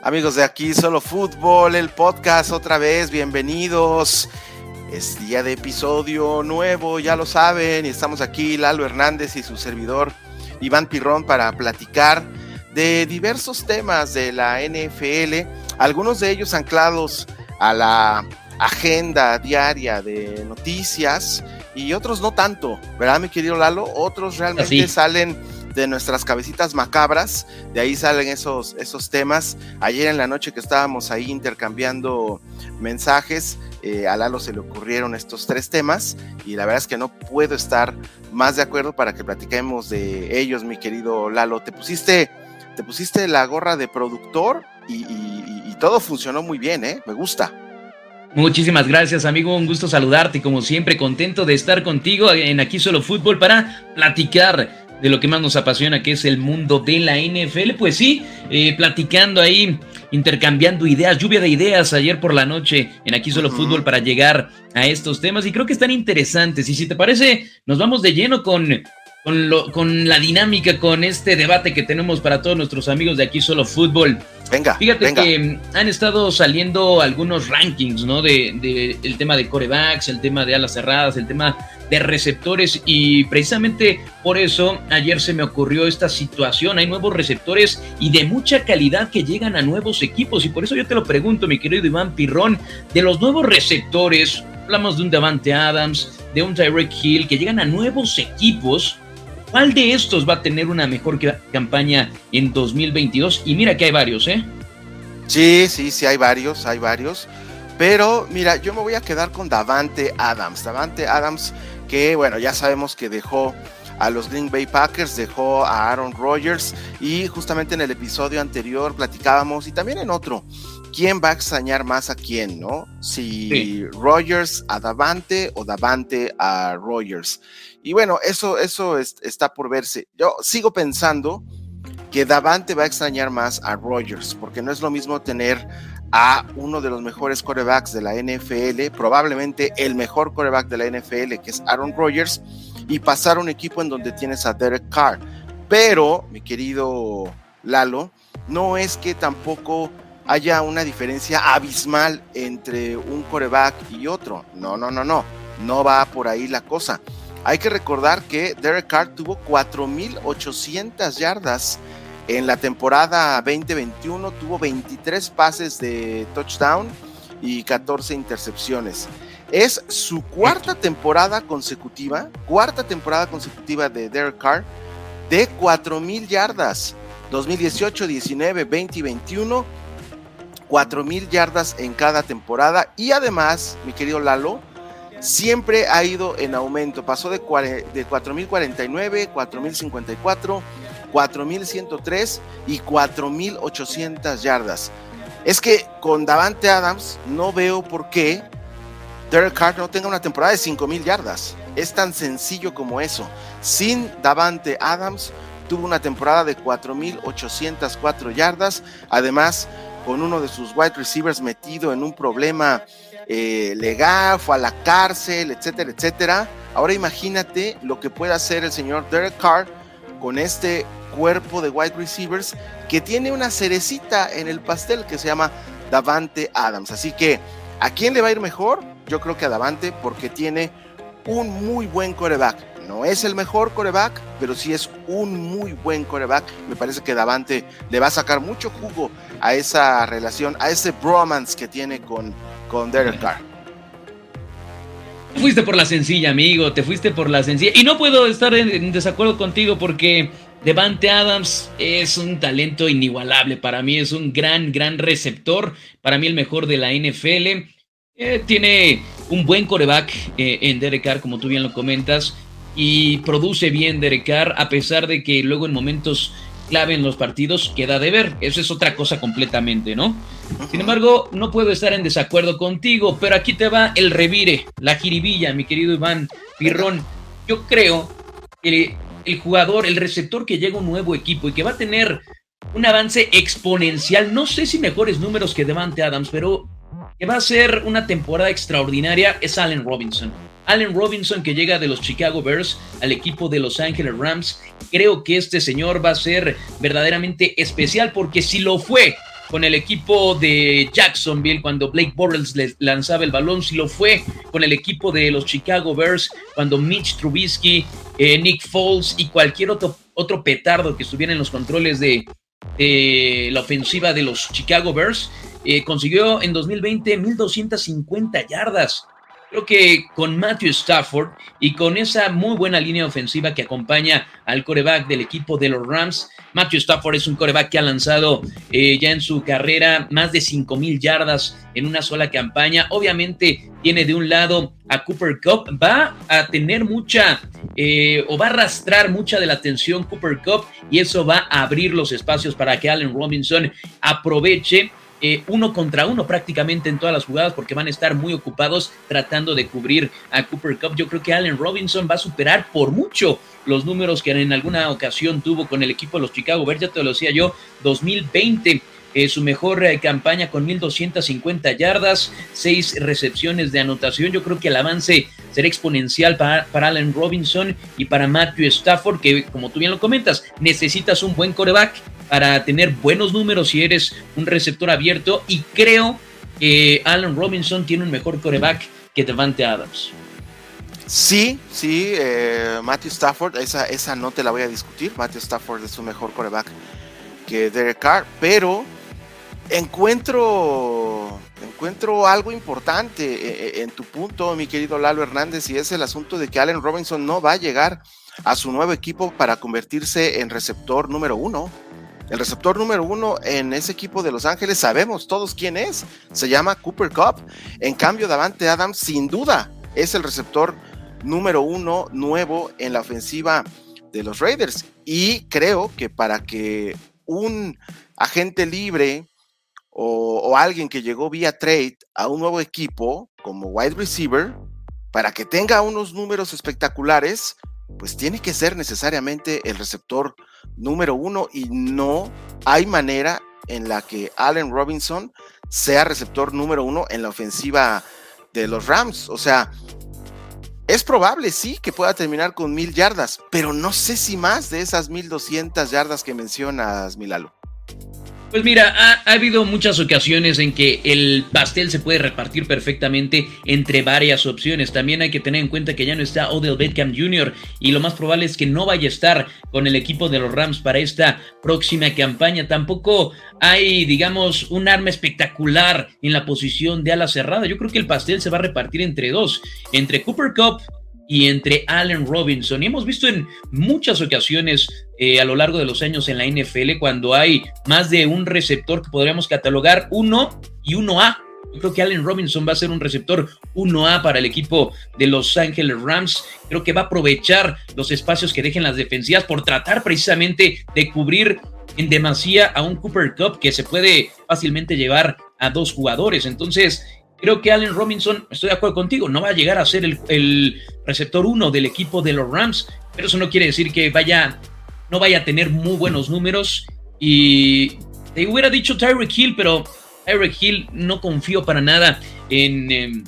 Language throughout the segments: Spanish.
Amigos de aquí, solo fútbol, el podcast otra vez, bienvenidos. Es día de episodio nuevo, ya lo saben, y estamos aquí Lalo Hernández y su servidor Iván Pirrón para platicar de diversos temas de la NFL, algunos de ellos anclados a la agenda diaria de noticias y otros no tanto, ¿verdad, mi querido Lalo? Otros realmente salen de nuestras cabecitas macabras, de ahí salen esos, esos temas. Ayer en la noche que estábamos ahí intercambiando mensajes, eh, a Lalo se le ocurrieron estos tres temas y la verdad es que no puedo estar más de acuerdo para que platiquemos de ellos, mi querido Lalo. Te pusiste, te pusiste la gorra de productor y, todo funcionó muy bien, ¿eh? Me gusta. Muchísimas gracias, amigo. Un gusto saludarte. Como siempre, contento de estar contigo en Aquí Solo Fútbol para platicar de lo que más nos apasiona, que es el mundo de la NFL. Pues sí, eh, platicando ahí, intercambiando ideas, lluvia de ideas ayer por la noche en Aquí Solo Fútbol para llegar a estos temas y creo que están interesantes. Y si te parece, nos vamos de lleno con, con, lo, con la dinámica, con este debate que tenemos para todos nuestros amigos de Aquí Solo Fútbol. Venga. Fíjate que han estado saliendo algunos rankings, ¿no? De, de, el tema de corebacks, el tema de alas cerradas, el tema de receptores y precisamente por eso ayer se me ocurrió esta situación. Hay nuevos receptores y de mucha calidad que llegan a nuevos equipos y por eso yo te lo pregunto, mi querido Iván Pirrón, de los nuevos receptores, hablamos de un Davante Adams, de un Tyreek Hill que llegan a nuevos equipos. ¿Cuál de estos va a tener una mejor campaña en 2022? Y mira que hay varios, ¿eh? Sí, sí, sí, hay varios, hay varios. Pero mira, yo me voy a quedar con Davante Adams. Davante Adams que bueno, ya sabemos que dejó a los Green Bay Packers, dejó a Aaron Rodgers y justamente en el episodio anterior platicábamos y también en otro, ¿quién va a extrañar más a quién, no? Si Rodgers a Davante o Davante a Rodgers. Y bueno, eso, eso está por verse. Yo sigo pensando que Davante va a extrañar más a Rodgers, porque no es lo mismo tener a uno de los mejores corebacks de la NFL, probablemente el mejor coreback de la NFL, que es Aaron Rodgers, y pasar a un equipo en donde tienes a Derek Carr. Pero, mi querido Lalo, no es que tampoco haya una diferencia abismal entre un coreback y otro. No, no, no, no. No va por ahí la cosa. Hay que recordar que Derek Carr tuvo 4.800 yardas en la temporada 2021 tuvo 23 pases de touchdown y 14 intercepciones. Es su cuarta temporada consecutiva, cuarta temporada consecutiva de Derek Carr de 4.000 yardas. 2018, 19, 20 y 21, 4.000 yardas en cada temporada. Y además, mi querido Lalo, siempre ha ido en aumento. Pasó de, de 4.049, 4.054, 4.103 y 4.800 yardas. Es que con Davante Adams no veo por qué Derek Carr no tenga una temporada de 5.000 yardas. Es tan sencillo como eso. Sin Davante Adams tuvo una temporada de 4.804 yardas. Además, con uno de sus wide receivers metido en un problema eh, legal, fue a la cárcel, etcétera, etcétera. Ahora imagínate lo que puede hacer el señor Derek Carr con este cuerpo de wide receivers que tiene una cerecita en el pastel que se llama Davante Adams. Así que, ¿a quién le va a ir mejor? Yo creo que a Davante porque tiene un muy buen coreback. No es el mejor coreback, pero sí es un muy buen coreback. Me parece que Davante le va a sacar mucho jugo a esa relación, a ese bromance que tiene con, con Derek Carr. Te fuiste por la sencilla, amigo, te fuiste por la sencilla. Y no puedo estar en desacuerdo contigo porque Devante Adams es un talento inigualable. Para mí es un gran, gran receptor. Para mí el mejor de la NFL. Eh, tiene un buen coreback eh, en Derek Carr, como tú bien lo comentas. Y produce bien Derek Carr, a pesar de que luego en momentos clave en los partidos queda de ver. Eso es otra cosa completamente, ¿no? Sin embargo, no puedo estar en desacuerdo contigo, pero aquí te va el revire, la jiribilla, mi querido Iván Pirrón. Yo creo que el jugador, el receptor que llega a un nuevo equipo y que va a tener un avance exponencial, no sé si mejores números que Devante Adams, pero que va a ser una temporada extraordinaria, es Allen Robinson. Allen Robinson que llega de los Chicago Bears al equipo de Los Angeles Rams. Creo que este señor va a ser verdaderamente especial porque si lo fue con el equipo de Jacksonville cuando Blake Bortles le lanzaba el balón, si lo fue con el equipo de los Chicago Bears cuando Mitch Trubisky, eh, Nick Foles y cualquier otro, otro petardo que estuviera en los controles de la ofensiva de los Chicago Bears, eh, consiguió en 2020 1250 yardas. Creo que con Matthew Stafford y con esa muy buena línea ofensiva que acompaña al coreback del equipo de los Rams, Matthew Stafford es un coreback que ha lanzado eh, ya en su carrera más de 5 mil yardas en una sola campaña. Obviamente tiene de un lado a Cooper Cup, va a tener mucha eh, o va a arrastrar mucha de la atención Cooper Cup y eso va a abrir los espacios para que Allen Robinson aproveche eh, uno contra uno prácticamente en todas las jugadas porque van a estar muy ocupados tratando de cubrir a Cooper Cup. Yo creo que Allen Robinson va a superar por mucho los números que en alguna ocasión tuvo con el equipo de los Chicago Bears, ya te lo decía yo, 2020. Eh, su mejor eh, campaña con 1.250 yardas, seis recepciones de anotación. Yo creo que el avance será exponencial para, para, Allen Robinson y para Matthew Stafford, que como tú bien lo comentas, necesitas un buen coreback para tener buenos números si eres un receptor abierto y creo que Allen Robinson tiene un mejor coreback que Devante Adams. Sí, sí, eh, Matthew Stafford, esa, esa no te la voy a discutir. Matthew Stafford es un mejor coreback que Derek Carr, pero encuentro, encuentro algo importante eh, eh, en tu punto, mi querido Lalo Hernández, y es el asunto de que Allen Robinson no va a llegar a su nuevo equipo para convertirse en receptor número uno. El receptor número uno en ese equipo de Los Ángeles, sabemos todos quién es, se llama Cooper Cup. En cambio, Davante Adams, sin duda, es el receptor número uno nuevo en la ofensiva de los Raiders. Y creo que para que un agente libre o, o, alguien que llegó vía trade a un nuevo equipo como wide receiver, para que tenga unos números espectaculares, pues tiene que ser necesariamente el receptor número uno y no hay manera en la que Allen Robinson sea receptor número uno en la ofensiva de los Rams. O sea, es probable, sí, que pueda terminar con mil yardas, pero no sé si más de esas mil doscientas yardas que mencionas, Milalo. Pues mira, ha, habido muchas ocasiones en que el pastel se puede repartir perfectamente entre varias opciones. También hay que tener en cuenta que ya no está Odell Beckham Jr. y lo más probable es que no vaya a estar con el equipo de los Rams para esta próxima campaña. Tampoco hay, digamos, un arma espectacular en la posición de ala cerrada. Yo creo que el pastel se va a repartir entre dos, entre Cooper Cup y entre Allen Robinson. Y hemos visto en muchas ocasiones eh, a lo largo de los años en la NFL cuando hay más de un receptor que podríamos catalogar uno y uno a Yo creo que Allen Robinson va a ser un receptor 1A para el equipo de Los Ángeles Rams. Creo que va a aprovechar los espacios que dejen las defensivas por tratar precisamente de cubrir en demasía a un Cooper Cup que se puede fácilmente llevar a dos jugadores. Entonces, Creo que Allen Robinson, estoy de acuerdo contigo, no va a llegar a ser el, receptor uno del equipo de los Rams, pero eso no quiere decir que vaya, no vaya a tener muy buenos números. Y te hubiera dicho Tyreek Hill, pero Tyreek Hill no confío para nada en,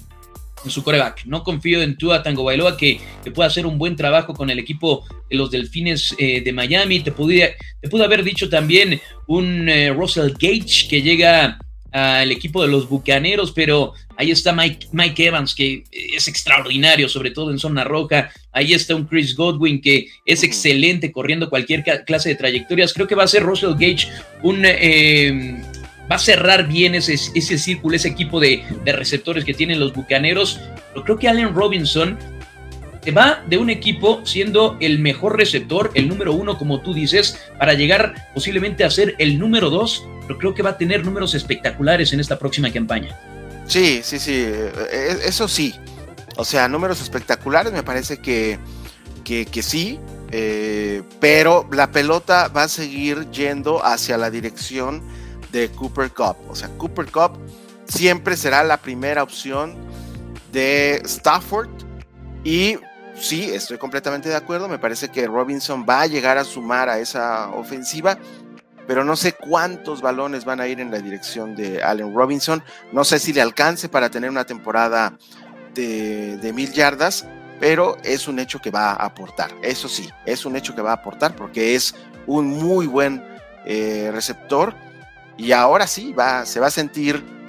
su coreback. No confío en Tua Tango Bailoa que, que, pueda hacer un buen trabajo con el equipo de los Delfines eh, de Miami. Te, pude, te pude haber dicho también un eh, Russell Gage que llega al equipo de los Bucaneros, pero ahí está Mike, Mike Evans, que es extraordinario, sobre todo en zona roja. Ahí está un Chris Godwin, que es excelente corriendo cualquier clase de trayectorias. Creo que va a ser Russell Gage un... Eh, va a cerrar bien ese, ese círculo, ese equipo de, de receptores que tienen los Bucaneros. Pero creo que Allen Robinson se va de un equipo siendo el mejor receptor, el número uno, como tú dices, para llegar posiblemente a ser el número dos pero creo que va a tener números espectaculares en esta próxima campaña. Sí, sí, sí, eh, eh, eso sí. O sea, números espectaculares me parece que, que, sí, eh, pero la pelota va a seguir yendo hacia la dirección de Cooper Cup. O sea, Cooper Cup siempre será la primera opción de Stafford y sí, estoy completamente de acuerdo. Me parece que Robinson va a llegar a sumar a esa ofensiva, pero no sé cuántos balones van a ir en la dirección de Allen Robinson. No sé si le alcance para tener una temporada de, mil yardas, pero es un hecho que va a aportar. Eso sí, es un hecho que va a aportar porque es un muy buen eh, receptor y ahora sí va, se va a sentir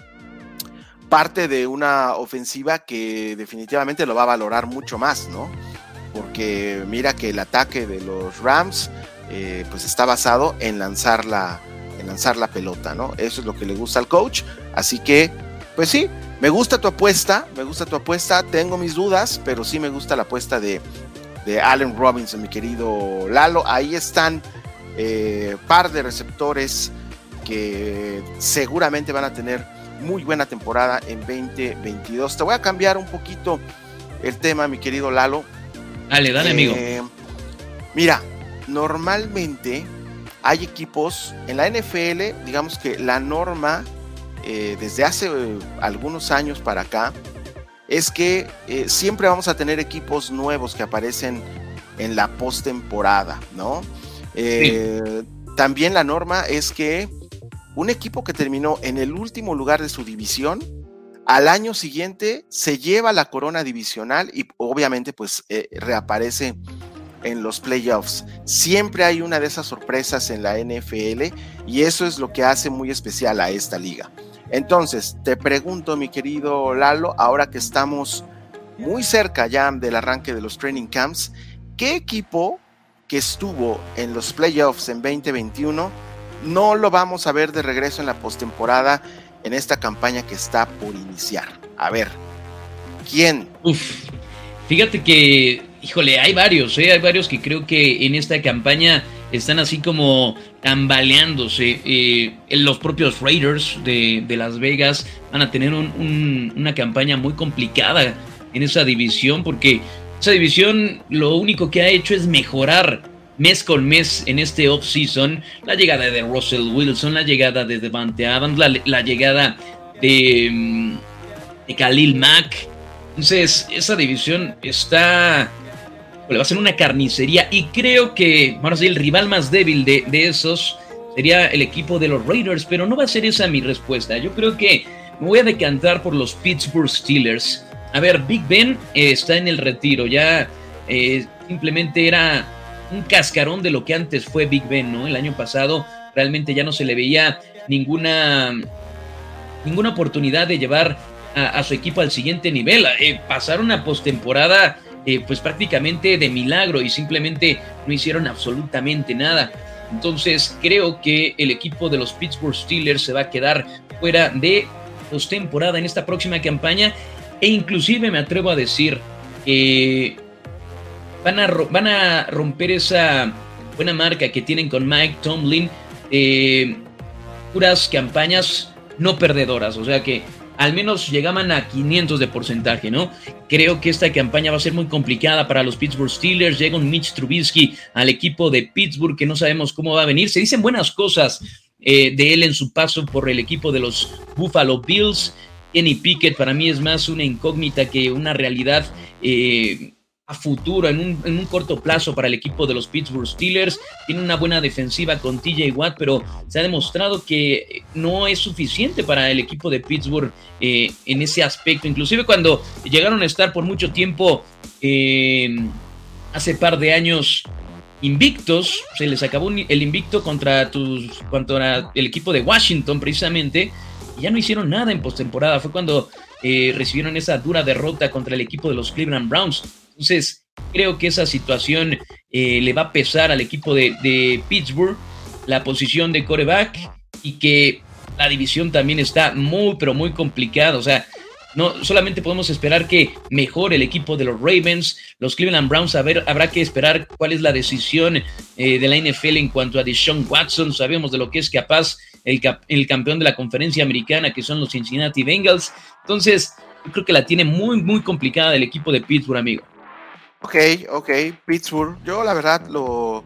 parte de una ofensiva que definitivamente lo va a valorar mucho más, ¿no? Porque mira que el ataque de los Rams eh, pues está basado en lanzar la, en lanzar la pelota, ¿no? Eso es lo que le gusta al coach. Así que, pues sí, me gusta tu apuesta, me gusta tu apuesta. Tengo mis dudas, pero sí me gusta la apuesta de, de Allen Robinson, mi querido Lalo. Ahí están eh, par de receptores que seguramente van a tener muy buena temporada en 2022. Te voy a cambiar un poquito el tema, mi querido Lalo. Dale, dale, amigo. Eh, mira, normalmente hay equipos en la NFL, digamos que la norma eh, desde hace eh, algunos años para acá es que siempre vamos a tener equipos nuevos que aparecen en la postemporada, ¿no? También la norma es que un equipo que terminó en el último lugar de su división, al año siguiente se lleva la corona divisional y obviamente pues eh, reaparece en los playoffs. Siempre hay una de esas sorpresas en la NFL y eso es lo que hace muy especial a esta liga. Entonces, te pregunto, mi querido Lalo, ahora que estamos muy cerca ya del arranque de los training camps, ¿qué equipo que estuvo en los playoffs en 2021 no lo vamos a ver de regreso en la postemporada en esta campaña que está por iniciar. A ver, ¿quién? Uf, fíjate que, híjole, hay varios, ¿eh? hay varios que creo que en esta campaña están así como tambaleándose. Eh, los propios Raiders de, Las Vegas van a tener una campaña muy complicada en esa división porque esa división lo único que ha hecho es mejorar mes con mes en este off-season, la llegada de Russell Wilson, la llegada de Devante Adams, la, llegada de, mm, de, Khalil Mack. Entonces, esa división está. va a ser una carnicería. Y creo que, vamos a el rival más débil de, esos sería el equipo de los Raiders. Pero no va a ser esa mi respuesta. Yo creo que me voy a decantar por los Pittsburgh Steelers. A ver, Big Ben eh, está en el retiro. Ya eh, simplemente era un cascarón de lo que antes fue Big Ben, ¿no? El año pasado realmente ya no se le veía ninguna, ninguna oportunidad de llevar a, su equipo al siguiente nivel. Eh, pasar una postemporada eh, pues prácticamente de milagro y simplemente no hicieron absolutamente nada. Entonces creo que el equipo de los Pittsburgh Steelers se va a quedar fuera de postemporada en esta próxima campaña e inclusive me atrevo a decir que van a, van a romper esa buena marca que tienen con Mike Tomlin, eh, puras campañas no perdedoras, o sea que al menos llegaban a 500 de porcentaje, ¿no? Creo que esta campaña va a ser muy complicada para los Pittsburgh Steelers. Llega un Mitch Trubisky al equipo de Pittsburgh que no sabemos cómo va a venir. Se dicen buenas cosas eh, de él en su paso por el equipo de los Buffalo Bills. Kenny Pickett para mí es más una incógnita que una realidad. Eh, futuro, en un, en un, corto plazo para el equipo de los Pittsburgh Steelers. Tiene una buena defensiva con TJ Watt, pero se ha demostrado que no es suficiente para el equipo de Pittsburgh eh, en ese aspecto. Inclusive cuando llegaron a estar por mucho tiempo, eh, hace par de años, invictos, se les acabó el invicto contra, tus, contra el equipo de Washington precisamente, y ya no hicieron nada en postemporada. Fue cuando eh, recibieron esa dura derrota contra el equipo de los Cleveland Browns. Entonces, creo que esa situación eh, le va a pesar al equipo de, Pittsburgh, la posición de coreback y que la división también está muy, pero muy complicada. O sea, no solamente podemos esperar que mejore el equipo de los Ravens, los Cleveland Browns, a ver, habrá que esperar cuál es la decisión eh, de la NFL en cuanto a Deshaun Watson. Sabemos de lo que es capaz el, el campeón de la conferencia americana, que son los Cincinnati Bengals. Entonces, yo creo que la tiene muy, muy complicada el equipo de Pittsburgh, amigo. Ok, ok, Pittsburgh. Yo la verdad lo,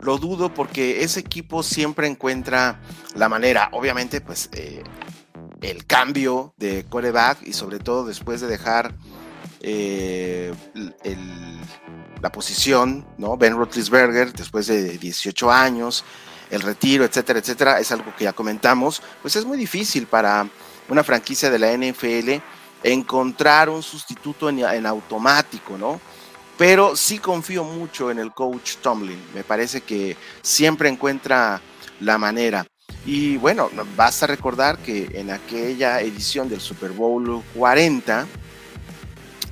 lo dudo porque ese equipo siempre encuentra la manera. Obviamente, pues eh, el cambio de coreback y sobre todo después de dejar eh, la posición, ¿no? Ben Roethlisberger, después de 18 años, el retiro, etcétera, etcétera, es algo que ya comentamos. Pues es muy difícil para una franquicia de la NFL encontrar un sustituto en, en automático, ¿no? Pero sí confío mucho en el coach Tomlin. Me parece que siempre encuentra la manera. Y bueno, basta recordar que en aquella edición del Super Bowl 40,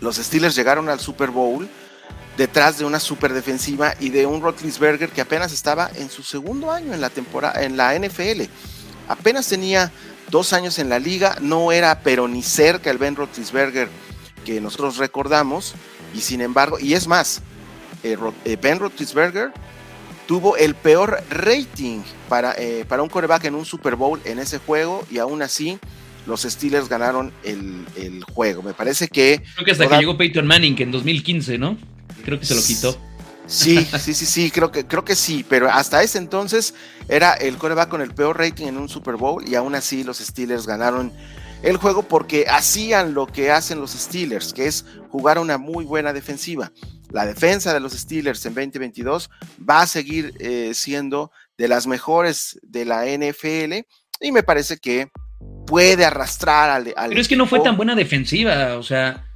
los Steelers llegaron al Super Bowl detrás de una super defensiva y de un Rotlisberger que apenas estaba en su segundo año en la temporada en la NFL. Apenas tenía dos años en la liga, no era pero ni cerca el Ben Rotlisberger que nosotros recordamos y sin embargo, y es más, eh, eh, Ben Roethlisberger tuvo el peor rating para, eh, para un coreback en un Super Bowl en ese juego y aún así los Steelers ganaron el, juego. Me parece que... Creo que hasta que llegó Peyton Manning en 2015, ¿no? Creo que se lo quitó. Sí, sí, sí, sí, creo que, creo que sí, pero hasta ese entonces era el coreback con el peor rating en un Super Bowl y aún así los Steelers ganaron el juego porque hacían lo que hacen los Steelers, que es jugar una muy buena defensiva. La defensa de los Steelers en 2022 va a seguir eh, siendo de las mejores de la NFL y me parece que puede arrastrar al, Pero es que no fue tan buena defensiva, o sea,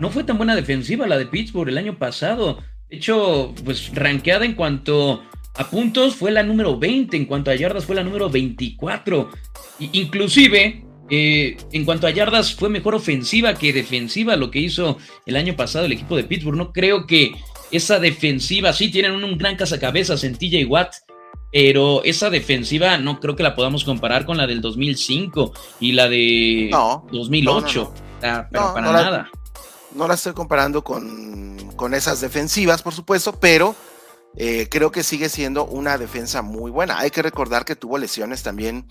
no fue tan buena defensiva la de Pittsburgh el año pasado. De hecho, pues rankeada en cuanto a puntos fue la número 20, en cuanto a yardas fue la número 24. inclusive eh, en cuanto a yardas, fue mejor ofensiva que defensiva lo que hizo el año pasado el equipo de Pittsburgh. No creo que esa defensiva, sí tienen un, gran cazacabezas en TJ Watt, pero esa defensiva no creo que la podamos comparar con la del 2005 y la de 2008. pero para nada. no la estoy comparando con, con esas defensivas, por supuesto, pero eh, creo que sigue siendo una defensa muy buena. Hay que recordar que tuvo lesiones también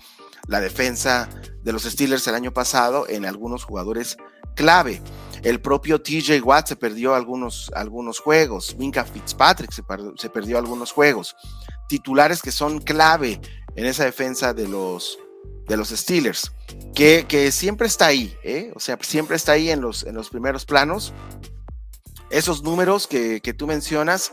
la defensa de los Steelers el año pasado en algunos jugadores clave. El propio TJ Watt se perdió algunos, algunos juegos. Minka Fitzpatrick se, perdió algunos juegos. Titulares que son clave en esa defensa de los, de los Steelers. Que, que siempre está ahí, ¿eh? o sea, siempre está ahí en los, en los primeros planos. Esos números que, que tú mencionas,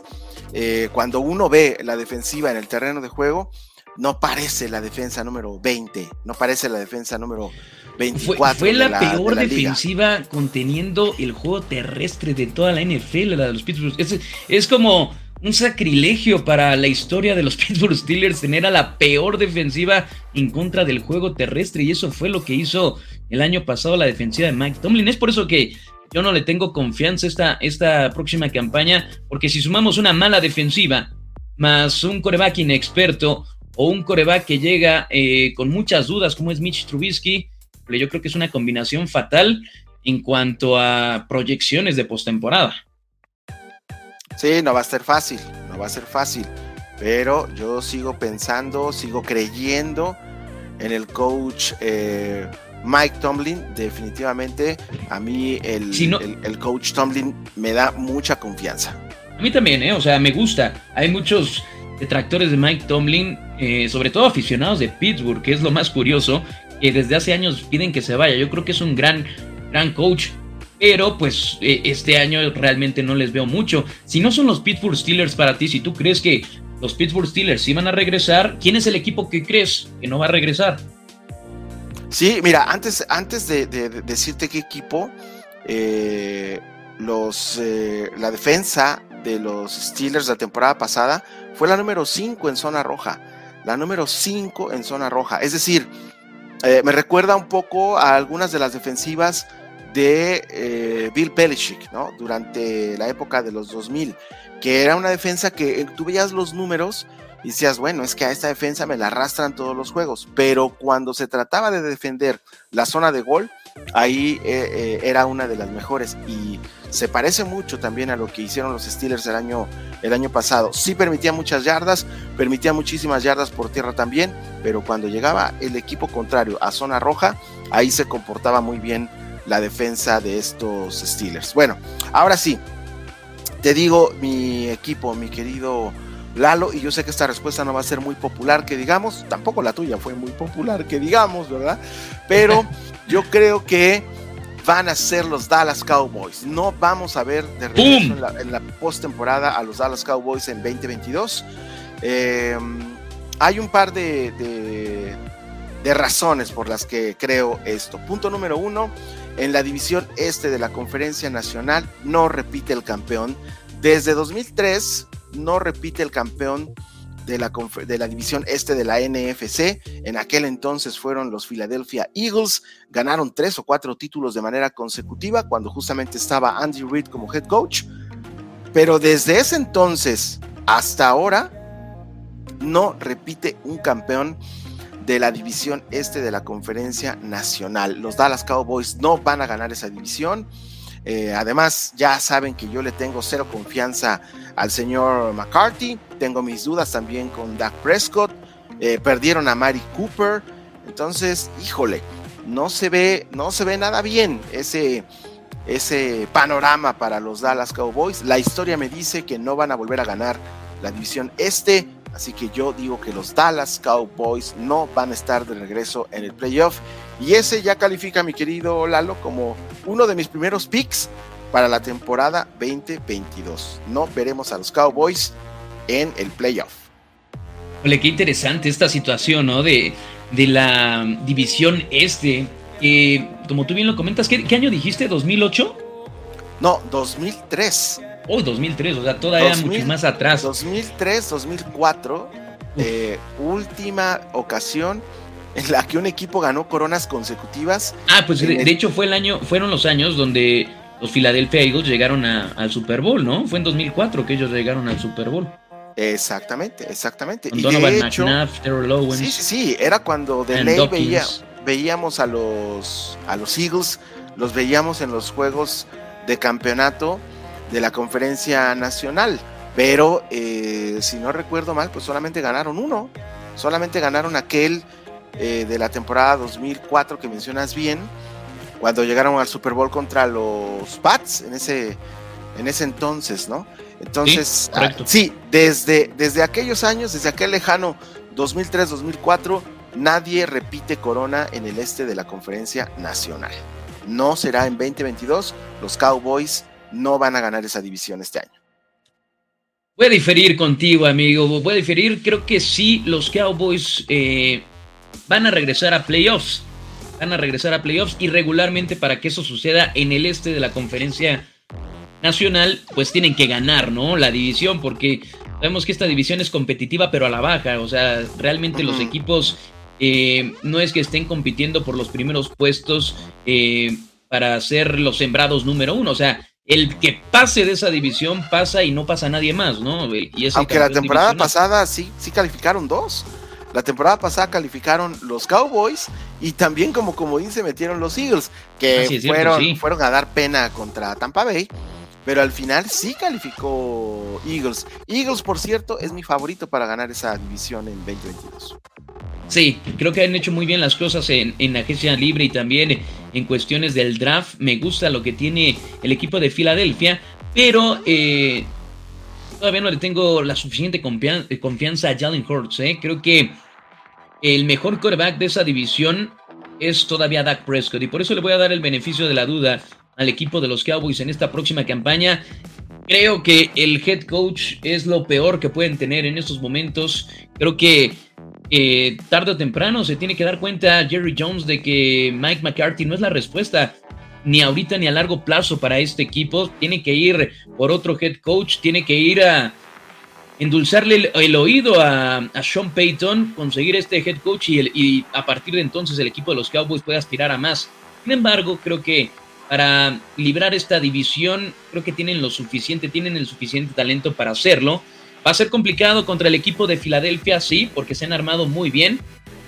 eh, cuando uno ve la defensiva en el terreno de juego, no parece la defensa número 20, no parece la defensa número 24. Fue, la, peor defensiva conteniendo el juego terrestre de toda la NFL, la de los Pittsburgh. Es, es como un sacrilegio para la historia de los Pittsburgh Steelers tener a la peor defensiva en contra del juego terrestre y eso fue lo que hizo el año pasado la defensiva de Mike Tomlin. Es por eso que yo no le tengo confianza esta, esta próxima campaña, porque si sumamos una mala defensiva más un coreback inexperto, o un coreback que llega eh, con muchas dudas, como es Mitch Trubisky, yo creo que es una combinación fatal en cuanto a proyecciones de postemporada. Sí, no va a ser fácil, no va a ser fácil, pero yo sigo pensando, sigo creyendo en el coach eh, Mike Tomlin. Definitivamente, a mí el, el coach Tomlin me da mucha confianza. A mí también, ¿eh? o sea, me gusta. Hay muchos detractores de Mike Tomlin, eh, sobre todo aficionados de Pittsburgh, que es lo más curioso, que desde hace años piden que se vaya. Yo creo que es un gran, gran coach, pero pues eh, este año realmente no les veo mucho. Si no son los Pittsburgh Steelers para ti, si tú crees que los Pittsburgh Steelers iban a regresar, ¿quién es el equipo que crees que no va a regresar? Sí, mira, antes, antes de, decirte qué equipo, eh, los, la defensa de los Steelers la temporada pasada fue la número 5 en zona roja. La número 5 en zona roja. Es decir, eh, me recuerda un poco a algunas de las defensivas de eh, Bill Belichick, ¿no? Durante la época de los 2000, que era una defensa que eh, tú veías los números y decías, bueno, es que a esta defensa me la arrastran todos los juegos, pero cuando se trataba de defender la zona de gol, ahí era una de las mejores y se parece mucho también a lo que hicieron los Steelers el año, el año pasado. Sí permitía muchas yardas, permitía muchísimas yardas por tierra también, pero cuando llegaba el equipo contrario a zona roja, ahí se comportaba muy bien la defensa de estos Steelers. Bueno, ahora sí, te digo mi equipo, mi querido Lalo, y yo sé que esta respuesta no va a ser muy popular, que digamos, tampoco la tuya fue muy popular, que digamos, ¿verdad? Pero yo creo que van a ser los Dallas Cowboys. No vamos a ver de regreso en la, postemporada a los Dallas Cowboys en 2022. Eh, hay un par de, de, razones por las que creo esto. Punto número uno, en la división este de la Conferencia Nacional no repite el campeón. Desde 2003 no repite el campeón de la, de la división este de la NFC. En aquel entonces fueron los Philadelphia Eagles. Ganaron tres o cuatro títulos de manera consecutiva cuando justamente estaba Andy Reid como head coach. Pero desde ese entonces hasta ahora no repite un campeón de la división este de la conferencia nacional. Los Dallas Cowboys no van a ganar esa división. Eh, además, ya saben que yo le tengo cero confianza al señor McCarthy. Tengo mis dudas también con Dak Prescott. Eh, perdieron a Mari Cooper. Entonces, híjole, no se ve, no se ve nada bien ese, ese panorama para los Dallas Cowboys. La historia me dice que no van a volver a ganar la división este. Así que yo digo que los Dallas Cowboys no van a estar de regreso en el playoff. Y ese ya califica, mi querido Lalo, como uno de mis primeros picks para la temporada 2022. No veremos a los Cowboys en el playoff. Ole, qué interesante esta situación, ¿no? De, de la división este. como tú bien lo comentas, ¿qué, año dijiste? ¿2008? No, 2003. Oh, 2003, o sea, todavía mucho más atrás. 2003, 2004, eh, última ocasión en la que un equipo ganó coronas consecutivas. Ah, pues de, hecho fue el año, fueron los años donde los Philadelphia Eagles llegaron al Super Bowl, ¿no? Fue en 2004 que ellos llegaron al Super Bowl. Exactamente, exactamente. y de hecho, Sí, sí, sí, era cuando de ley veía, veíamos a los, a los Eagles, los veíamos en los juegos de campeonato de la conferencia nacional. Pero eh, si no recuerdo mal, pues solamente ganaron uno. Solamente ganaron aquel eh, de la temporada 2004 que mencionas bien, cuando llegaron al Super Bowl contra los Pats en ese, en ese entonces, ¿no? Entonces, sí, ah, desde, desde aquellos años, desde aquel lejano 2003-2004, nadie repite corona en el este de la conferencia nacional. No será en 2022, los Cowboys no van a ganar esa división este año. Voy a diferir contigo, amigo. Voy a diferir. Creo que sí, los Cowboys eh, van a regresar a playoffs. Van a regresar a playoffs y regularmente para que eso suceda en el este de la conferencia nacional, pues tienen que ganar, ¿no? La división, porque sabemos que esta división es competitiva, pero a la baja. O sea, realmente los equipos eh, no es que estén compitiendo por los primeros puestos eh, para ser los sembrados número uno. O sea, el que pase de esa división pasa y no pasa nadie más, ¿no? Y Aunque la temporada pasada sí, sí calificaron dos. La temporada pasada calificaron los Cowboys y también como comodín se metieron los Eagles, que fueron, fueron a dar pena contra Tampa Bay, pero al final sí calificó Eagles. Eagles, por cierto, es mi favorito para ganar esa división en 2022. Sí, creo que han hecho muy bien las cosas en, en agencia libre y también en cuestiones del draft. Me gusta lo que tiene el equipo de Filadelfia, pero eh, todavía no le tengo la suficiente confianza a Jalen Hurts. ¿eh? Creo que el mejor quarterback de esa división es todavía Dak Prescott y por eso le voy a dar el beneficio de la duda al equipo de los Cowboys en esta próxima campaña. Creo que el head coach es lo peor que pueden tener en estos momentos. Creo que eh, tarde o temprano se tiene que dar cuenta Jerry Jones de que Mike McCarthy no es la respuesta ni ahorita ni a largo plazo para este equipo. Tiene que ir por otro head coach, tiene que ir a endulzarle el, oído a, Sean Payton, conseguir este head coach y, y a partir de entonces el equipo de los Cowboys puede aspirar a más. Sin embargo, creo que para librar esta división, creo que tienen lo suficiente, tienen el suficiente talento para hacerlo. Va a ser complicado contra el equipo de Filadelfia, sí, porque se han armado muy bien.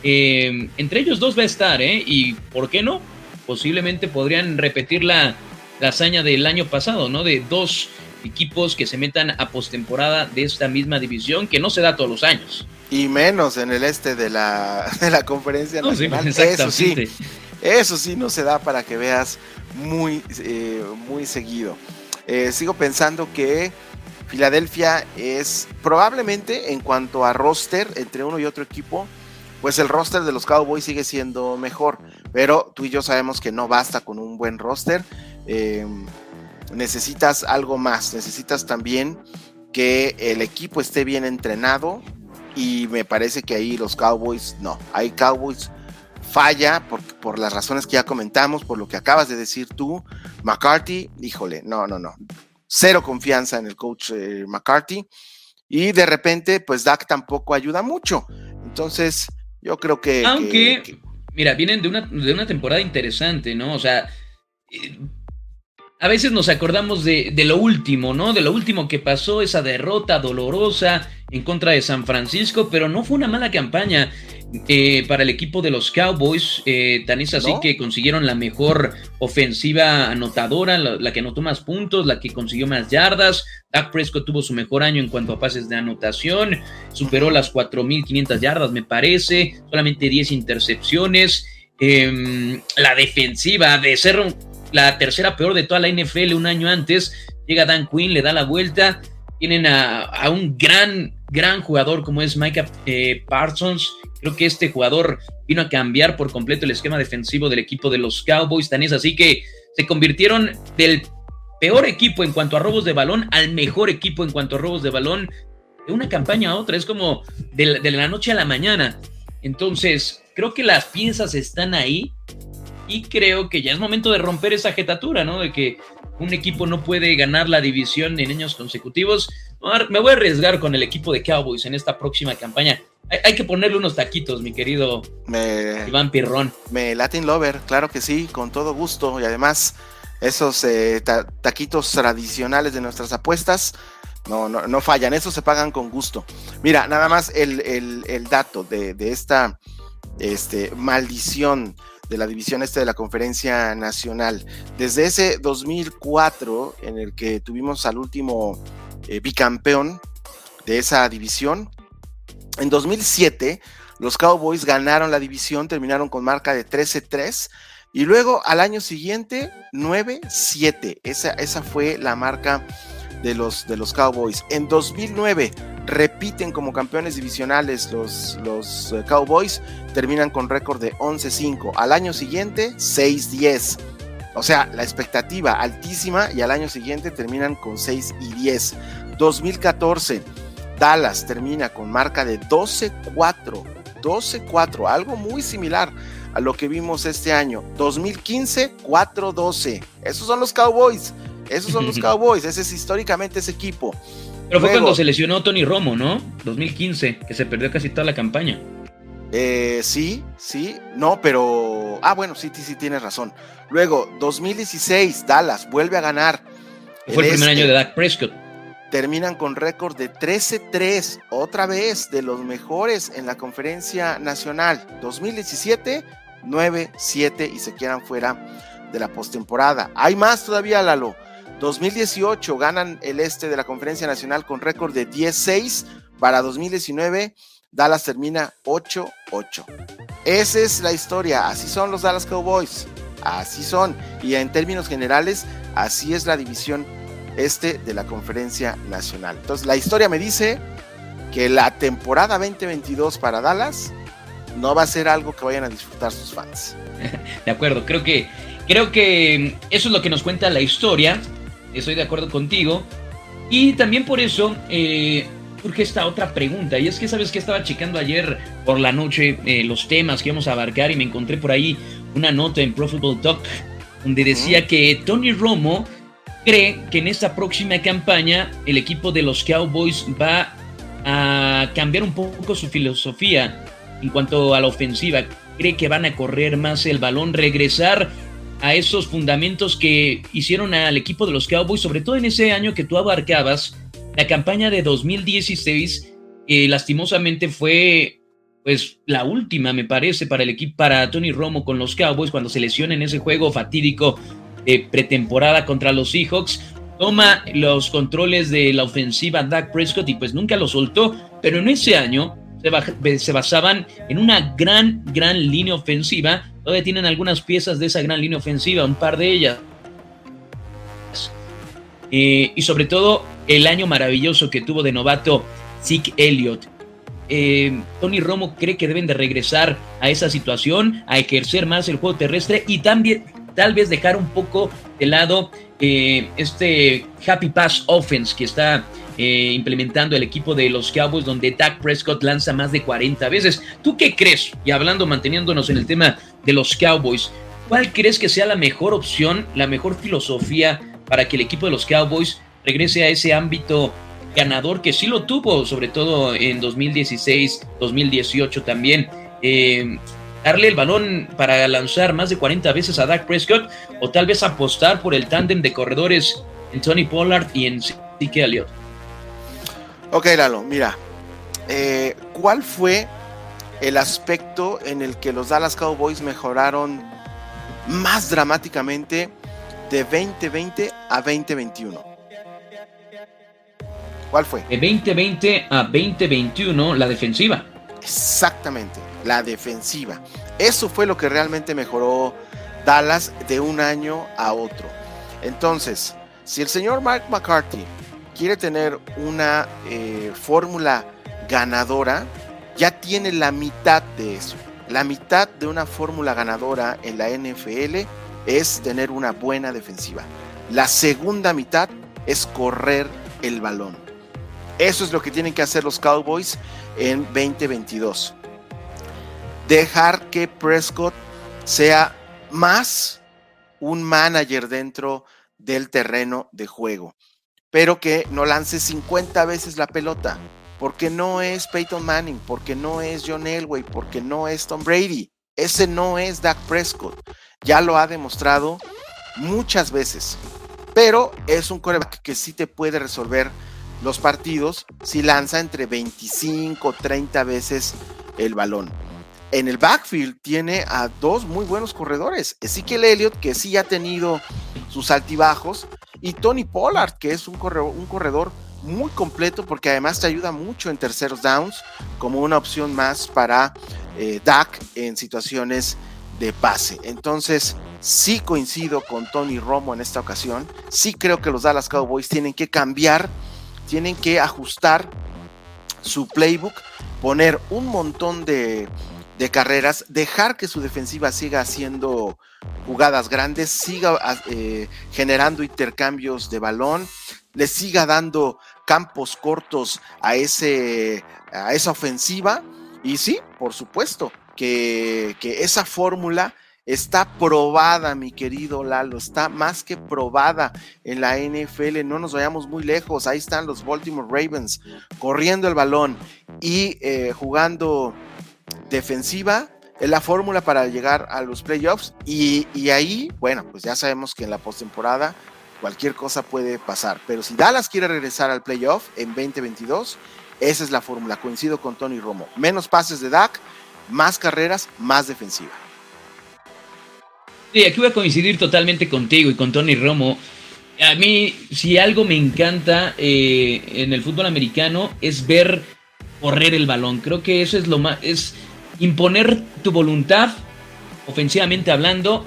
Eh, entre ellos dos va a estar, ¿eh? Y ¿por qué no? Posiblemente podrían repetir la, hazaña del año pasado, ¿no? De dos equipos que se metan a postemporada de esta misma división, que no se da todos los años. Y menos en el este de la, de la conferencia nacional. eso sí, eso sí no se da para que veas muy, eh, muy seguido. Eh, sigo pensando que Filadelfia es probablemente en cuanto a roster entre uno y otro equipo, pues el roster de los Cowboys sigue siendo mejor, pero tú y yo sabemos que no basta con un buen roster. Em, necesitas algo más, necesitas también que el equipo esté bien entrenado y me parece que ahí los Cowboys no, hay Cowboys falla por, por, las razones que ya comentamos, por lo que acabas de decir tú. McCarthy, híjole, no, no, no cero confianza en el coach eh, McCarthy. Y de repente, pues Dak tampoco ayuda mucho. Entonces, yo creo que... Aunque, mira, vienen de una, de una temporada interesante, ¿no? O sea, eh, a veces nos acordamos de, de, lo último, ¿no? De lo último que pasó, esa derrota dolorosa en contra de San Francisco, pero no fue una mala campaña. Eh, para el equipo de los Cowboys. Eh, tan es así que consiguieron la mejor ofensiva anotadora, la, que anotó más puntos, la que consiguió más yardas. Dak Prescott tuvo su mejor año en cuanto a pases de anotación, superó las 4.500 yardas, me parece, solamente 10 intercepciones. Em, la defensiva de ser la tercera peor de toda la NFL un año antes, llega Dan Quinn, le da la vuelta. Tienen a, un gran, gran jugador como es Micah eh, Parsons, Creo que este jugador vino a cambiar por completo el esquema defensivo del equipo de los Cowboys. Tan es así que se convirtieron del peor equipo en cuanto a robos de balón al mejor equipo en cuanto a robos de balón de una campaña a otra. Es como de, de la noche a la mañana. Entonces, creo que las piezas están ahí y creo que ya es momento de romper esa jetatura, ¿no? De que un equipo no puede ganar la división en años consecutivos. Me voy a arriesgar con el equipo de Cowboys en esta próxima campaña. Hay, que ponerle unos taquitos, mi querido Iván Pirrón. Me Latin Lover, claro que sí, con todo gusto. Y además, esos eh, taquitos tradicionales de nuestras apuestas no, no, no, fallan, esos se pagan con gusto. Mira, nada más el, dato de, esta este, maldición de la división este de la conferencia nacional. Desde ese 2004 en el que tuvimos al último eh, bicampeón de esa división, en 2007, los Cowboys ganaron la división, terminaron con marca de 13-3 y luego al año siguiente 9-7. Esa, esa fue la marca de los, de los Cowboys. En 2009 repiten como campeones divisionales los, los eh, Cowboys, terminan con récord de 11-5. Al año siguiente 6-10. O sea, la expectativa altísima y al año siguiente terminan con 6 y 10. 2014 Dallas termina con marca de 12-4, 12-4, algo muy similar a lo que vimos este año. 2015, 4-12. Esos son los Cowboys. Esos son los Cowboys. Ese es históricamente ese equipo. Pero fue cuando se lesionó Tony Romo, ¿no? 2015, que se perdió casi toda la campaña. Eh, sí, sí, no, pero. Ah, bueno, sí, sí, sí, tienes razón. Luego, 2016, Dallas vuelve a ganar. Fue el, primer año de Dak Prescott terminan con récord de 13-3, otra vez de los mejores en la conferencia nacional. 2017, 9-7 y se quedan fuera de la postemporada. Hay más todavía, Lalo. 2018 ganan el este de la conferencia nacional con récord de 10-6. Para 2019, Dallas termina 8-8. Esa es la historia. Así son los Dallas Cowboys. Así son. Y en términos generales, así es la división este de la conferencia nacional. Entonces, la historia me dice que la temporada 2022 para Dallas no va a ser algo que vayan a disfrutar sus fans. De acuerdo, creo que, creo que eso es lo que nos cuenta la historia. Estoy de acuerdo contigo. Y también por eso eh, surge esta otra pregunta. Y es que, ¿sabes que Estaba checando ayer por la noche eh, los temas que íbamos a abarcar y me encontré por ahí una nota en Pro Football Talk donde decía que Tony Romo cree que en esta próxima campaña el equipo de los Cowboys va a cambiar un poco su filosofía en cuanto a la ofensiva. Cree que van a correr más el balón, regresar a esos fundamentos que hicieron al equipo de los Cowboys, sobre todo en ese año que tú abarcabas, la campaña de 2016, lastimosamente fue pues la última, me parece, para el equipo, para Tony Romo con los Cowboys, cuando se lesiona en ese juego fatídico pretemporada contra los Seahawks. Toma los controles de la ofensiva Dak Prescott y pues nunca lo soltó, pero en ese año se, basaban en una gran, gran línea ofensiva. Todavía tienen algunas piezas de esa gran línea ofensiva, un par de ellas. Eh, y sobre todo el año maravilloso que tuvo de novato Zeke Elliott. Eh, Tony Romo cree que deben de regresar a esa situación, a ejercer más el juego terrestre y también, tal vez dejar un poco de lado eh, este Happy Pass Offense que está implementando el equipo de los Cowboys, donde Dak Prescott lanza más de 40 veces. ¿Tú qué crees? Y hablando, manteniéndonos en el tema de los Cowboys, ¿cuál crees que sea la mejor opción, la mejor filosofía para que el equipo de los Cowboys regrese a ese ámbito ganador que sí lo tuvo, sobre todo en 2016, 2018 también. Eh, darle el balón para lanzar más de 40 veces a Dak Prescott o tal vez apostar por el tándem de corredores en Tony Pollard y en Zeke Elliott. Ok, Lalo, mira, eh, ¿cuál fue el aspecto en el que los Dallas Cowboys mejoraron más dramáticamente de 2020 a 2021? ¿Cuál fue? De 2020 a 2021, la defensiva. Exactamente, la defensiva. Eso fue lo que realmente mejoró Dallas de un año a otro. Entonces, si el señor Mark McCarthy quiere tener una eh, fórmula ganadora, ya tiene la mitad de eso. La mitad de una fórmula ganadora en la NFL es tener una buena defensiva. La segunda mitad es correr el balón. Eso es lo que tienen que hacer los Cowboys en 2022. Dejar que Prescott sea más un manager dentro del terreno de juego, pero que no lance 50 veces la pelota, porque no es Peyton Manning, porque no es John Elway, porque no es Tom Brady. Ese no es Dak Prescott. Ya lo ha demostrado muchas veces. Pero es un coreback que sí te puede resolver los partidos si lanza entre 25 o 30 veces el balón. En el backfield tiene a dos muy buenos corredores. Ezekiel Elliott, que sí ha tenido sus altibajos, y Tony Pollard, que es un corredor, un corredor muy completo porque además te ayuda mucho en terceros downs como una opción más para eh, Dak en situaciones de pase. Entonces, sí coincido con Tony Romo en esta ocasión. Sí creo que los Dallas Cowboys tienen que cambiar tienen que ajustar su playbook, poner un montón de, carreras, dejar que su defensiva siga haciendo jugadas grandes, siga eh, generando intercambios de balón, le siga dando campos cortos a, ese, a esa ofensiva. Y sí, por supuesto, que, que esa fórmula está probada, mi querido Lalo, está más que probada en la NFL. No nos vayamos muy lejos. Ahí están los Baltimore Ravens corriendo el balón y eh, jugando defensiva. Es la fórmula para llegar a los playoffs. Y, y ahí, bueno, pues ya sabemos que en la postemporada cualquier cosa puede pasar. Pero si Dallas quiere regresar al playoff en 2022, esa es la fórmula. Coincido con Tony Romo. Menos pases de Dak, más carreras, más defensiva. Sí, aquí voy a coincidir totalmente contigo y con Tony Romo. A mí, si algo me encanta eh, en el fútbol americano es ver correr el balón. Creo que eso es lo más, es imponer tu voluntad, ofensivamente hablando,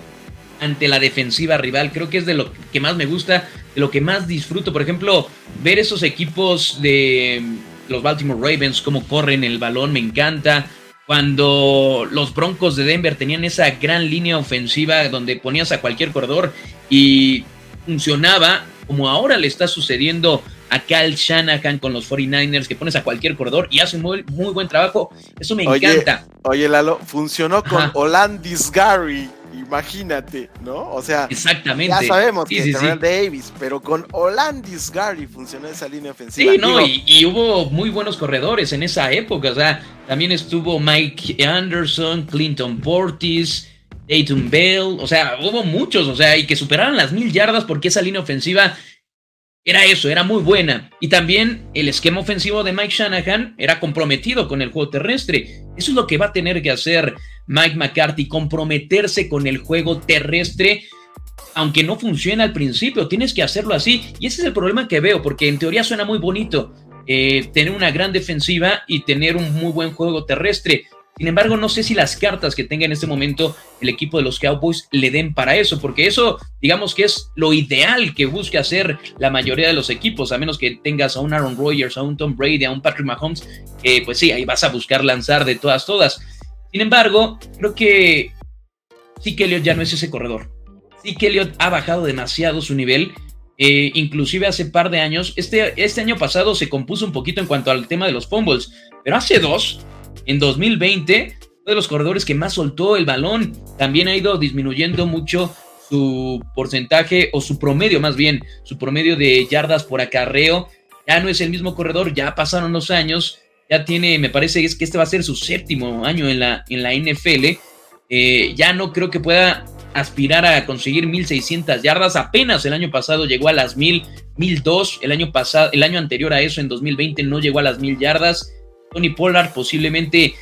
ante la defensiva rival. Creo que es de lo que más me gusta, de lo que más disfruto. Por ejemplo, ver esos equipos de los Baltimore Ravens, cómo corren el balón, me encanta cuando los Broncos de Denver tenían esa gran línea ofensiva donde ponías a cualquier corredor y funcionaba, como ahora le está sucediendo a Cal Shanahan con los 49ers, que pones a cualquier corredor y hace un muy, muy buen trabajo. Eso me encanta. Oye, Lalo, funcionó con Olandis Gary imagínate, ¿no? O sea, Exactamente. ya sabemos que es Davis, pero con Olandis Gary funcionó esa línea ofensiva. Sí, no, y, hubo muy buenos corredores en esa época, o sea, también estuvo Mike Anderson, Clinton Portis, Dayton Bell, o sea, hubo muchos, o sea, y que superaron las mil yardas porque esa línea ofensiva era eso, era muy buena. Y también el esquema ofensivo de Mike Shanahan era comprometido con el juego terrestre. Eso es lo que va a tener que hacer Mike McCarthy, comprometerse con el juego terrestre. Aunque no funcione al principio, tienes que hacerlo así. Y ese es el problema que veo, porque en teoría suena muy bonito eh, tener una gran defensiva y tener un muy buen juego terrestre. Sin embargo, no sé si las cartas que tenga en este momento el equipo de los Cowboys le den para eso, porque eso, digamos que es lo ideal que busque hacer la mayoría de los equipos, a menos que tengas a un Aaron Rodgers, a un Tom Brady, a un Patrick Mahomes, que pues sí, ahí vas a buscar lanzar de todas, todas. Sin embargo, creo que sí que Elliot ya no es ese corredor. Sí que Elliot ha bajado demasiado su nivel. Eh, inclusive hace par de años, este, este año pasado se compuso un poquito en cuanto al tema de los fumbles, pero hace dos en 2020 fue de los corredores que más soltó el balón. También ha ido disminuyendo mucho su porcentaje o su promedio más bien, su promedio de yardas por acarreo. ya no es el mismo corredor, ya pasaron los años, ya tiene, me parece es que este va a ser su séptimo año en la, en la NFL, eh, ya no creo que pueda aspirar a conseguir 1600 yardas, apenas el año pasado llegó a las 1000, 1002, el año pasado, el año anterior a eso, en 2020, no llegó a las 1000 yardas. Tony Pollard posiblemente